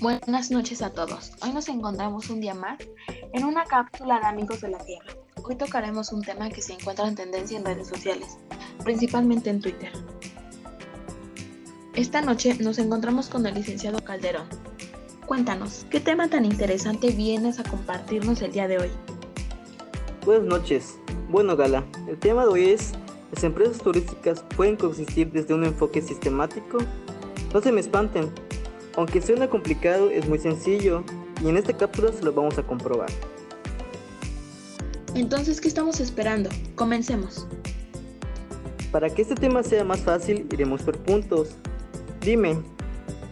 Buenas noches a todos. Hoy nos encontramos un día más en una cápsula de Amigos de la Tierra. Hoy tocaremos un tema que se encuentra en tendencia en redes sociales, principalmente en Twitter. Esta noche nos encontramos con el licenciado Calderón. Cuéntanos, ¿qué tema tan interesante vienes a compartirnos el día de hoy? Buenas noches. Bueno, Gala, el tema de hoy es, ¿las empresas turísticas pueden coexistir desde un enfoque sistemático? No se me espanten, aunque suena complicado, es muy sencillo y en esta cápsula se lo vamos a comprobar. Entonces, ¿qué estamos esperando? Comencemos. Para que este tema sea más fácil, iremos por puntos. Dime,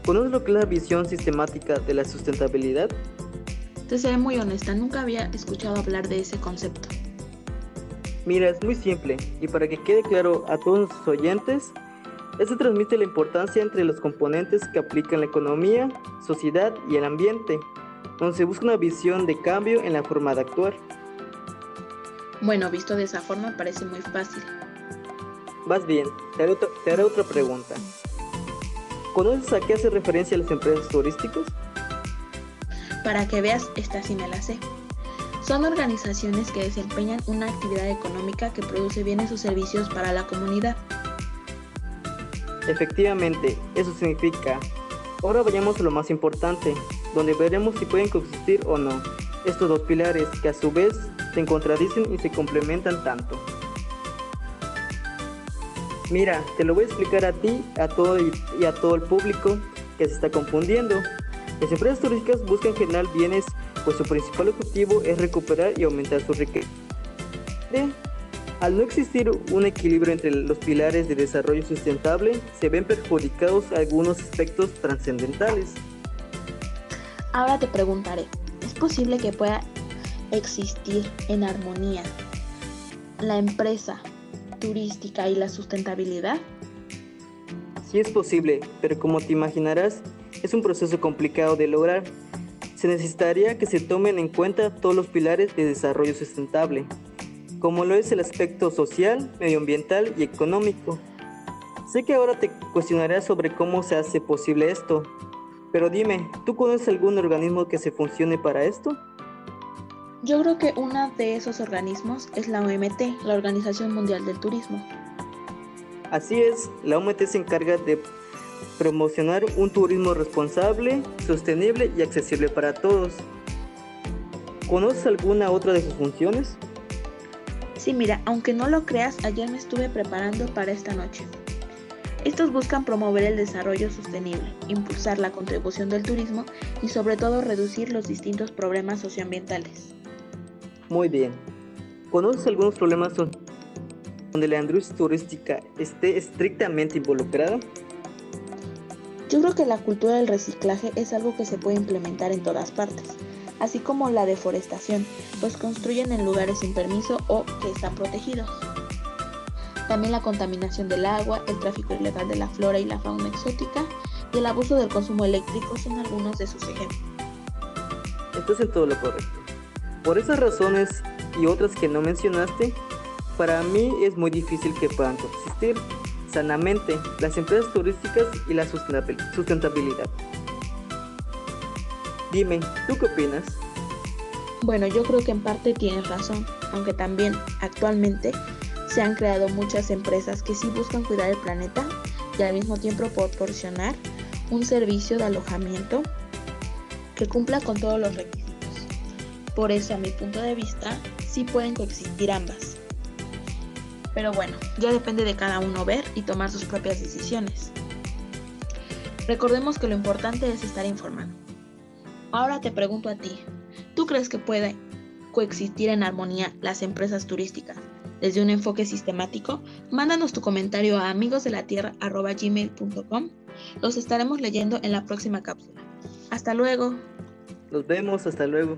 ¿conoces lo que es la visión sistemática de la sustentabilidad? Te seré muy honesta, nunca había escuchado hablar de ese concepto. Mira, es muy simple y para que quede claro a todos los oyentes, esto transmite la importancia entre los componentes que aplican la economía, sociedad y el ambiente, donde se busca una visión de cambio en la forma de actuar. Bueno, visto de esa forma parece muy fácil. Vas bien, te haré, otra, te haré otra pregunta. ¿Conoces a qué hace referencia las empresas turísticas? Para que veas, esta sí me la sé. Son organizaciones que desempeñan una actividad económica que produce bienes o servicios para la comunidad. Efectivamente, eso significa. Ahora vayamos a lo más importante, donde veremos si pueden coexistir o no estos dos pilares que a su vez se contradicen y se complementan tanto. Mira, te lo voy a explicar a ti a todo y, a todo el público que se está confundiendo. Las empresas turísticas buscan generar bienes, pues su principal objetivo es recuperar y aumentar su riqueza. Al no existir un equilibrio entre los pilares de desarrollo sustentable, se ven perjudicados algunos aspectos trascendentales. Ahora te preguntaré, ¿es posible que pueda existir en armonía la empresa turística y la sustentabilidad? Sí es posible, pero como te imaginarás, es un proceso complicado de lograr. Se necesitaría que se tomen en cuenta todos los pilares de desarrollo sustentable, como lo es el aspecto social, medioambiental y económico. Sé que ahora te cuestionarás sobre cómo se hace posible esto, pero dime, ¿tú conoces algún organismo que se funcione para esto? Yo creo que uno de esos organismos es la OMT, la Organización Mundial del Turismo. Así es, la OMT se encarga de promocionar un turismo responsable, sostenible y accesible para todos. ¿Conoces alguna otra de sus funciones? Sí, mira, aunque no lo creas, ayer me estuve preparando para esta noche. Estos buscan promover el desarrollo sostenible, impulsar la contribución del turismo y sobre todo reducir los distintos problemas socioambientales. Muy bien. ¿Conoces algunos problemas donde la industria turística esté estrictamente involucrada? Yo creo que la cultura del reciclaje es algo que se puede implementar en todas partes así como la deforestación, pues construyen en lugares sin permiso o que están protegidos. También la contaminación del agua, el tráfico ilegal de la flora y la fauna exótica y el abuso del consumo eléctrico son algunos de sus ejemplos. Estás en todo lo correcto. Por esas razones y otras que no mencionaste, para mí es muy difícil que puedan coexistir sanamente las empresas turísticas y la sustentabilidad. Dime, ¿tú qué opinas? Bueno, yo creo que en parte tienes razón, aunque también actualmente se han creado muchas empresas que sí buscan cuidar el planeta y al mismo tiempo proporcionar un servicio de alojamiento que cumpla con todos los requisitos. Por eso, a mi punto de vista, sí pueden coexistir ambas. Pero bueno, ya depende de cada uno ver y tomar sus propias decisiones. Recordemos que lo importante es estar informado. Ahora te pregunto a ti, ¿tú crees que puede coexistir en armonía las empresas turísticas desde un enfoque sistemático? Mándanos tu comentario a amigosdelatierra.gmail.com. Los estaremos leyendo en la próxima cápsula. Hasta luego. Nos vemos, hasta luego.